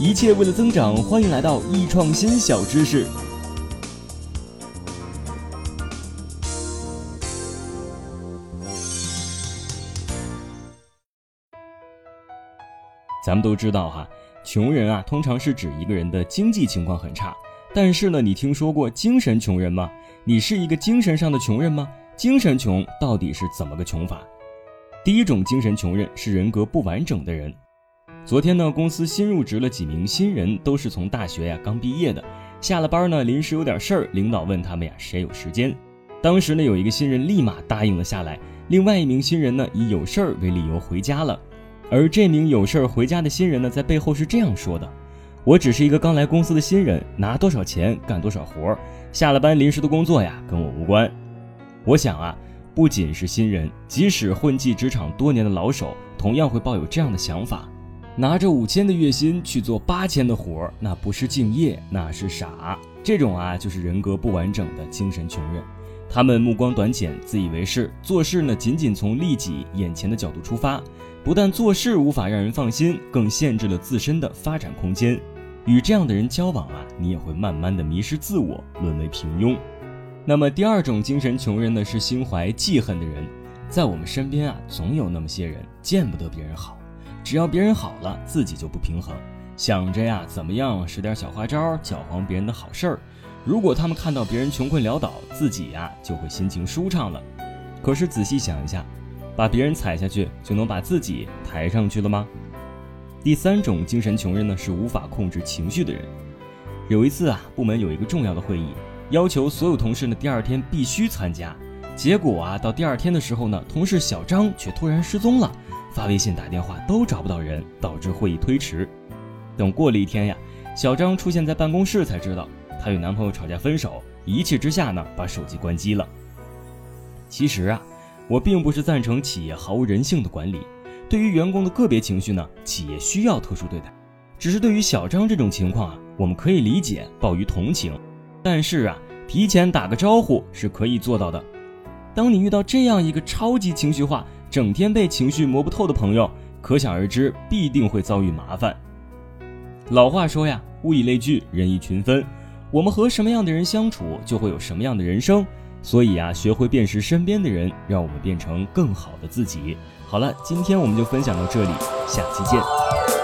一切为了增长，欢迎来到易创新小知识。咱们都知道哈，穷人啊，通常是指一个人的经济情况很差。但是呢，你听说过精神穷人吗？你是一个精神上的穷人吗？精神穷到底是怎么个穷法？第一种精神穷人是人格不完整的人。昨天呢，公司新入职了几名新人，都是从大学呀刚毕业的。下了班呢，临时有点事儿，领导问他们呀谁有时间。当时呢，有一个新人立马答应了下来，另外一名新人呢以有事儿为理由回家了。而这名有事儿回家的新人呢，在背后是这样说的：“我只是一个刚来公司的新人，拿多少钱干多少活儿，下了班临时的工作呀跟我无关。”我想啊，不仅是新人，即使混迹职场多年的老手，同样会抱有这样的想法：拿着五千的月薪去做八千的活儿，那不是敬业，那是傻。这种啊，就是人格不完整的精神穷人。他们目光短浅，自以为是，做事呢仅仅从利己眼前的角度出发，不但做事无法让人放心，更限制了自身的发展空间。与这样的人交往啊，你也会慢慢的迷失自我，沦为平庸。那么第二种精神穷人呢，是心怀记恨的人。在我们身边啊，总有那么些人，见不得别人好，只要别人好了，自己就不平衡，想着呀，怎么样使点小花招，搅黄别人的好事儿。如果他们看到别人穷困潦倒，自己呀就会心情舒畅了。可是仔细想一下，把别人踩下去，就能把自己抬上去了吗？第三种精神穷人呢，是无法控制情绪的人。有一次啊，部门有一个重要的会议。要求所有同事呢，第二天必须参加。结果啊，到第二天的时候呢，同事小张却突然失踪了，发微信、打电话都找不到人，导致会议推迟。等过了一天呀，小张出现在办公室，才知道她与男朋友吵架分手，一气之下呢，把手机关机了。其实啊，我并不是赞成企业毫无人性的管理，对于员工的个别情绪呢，企业需要特殊对待。只是对于小张这种情况啊，我们可以理解，抱于同情。但是啊，提前打个招呼是可以做到的。当你遇到这样一个超级情绪化、整天被情绪磨不透的朋友，可想而知，必定会遭遇麻烦。老话说呀，物以类聚，人以群分。我们和什么样的人相处，就会有什么样的人生。所以啊，学会辨识身边的人，让我们变成更好的自己。好了，今天我们就分享到这里，下期见。